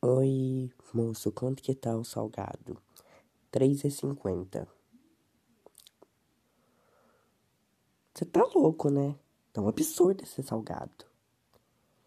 Oi, moço, quanto que tá o salgado? Três e cinquenta. Você tá louco, né? Tá um absurdo esse salgado.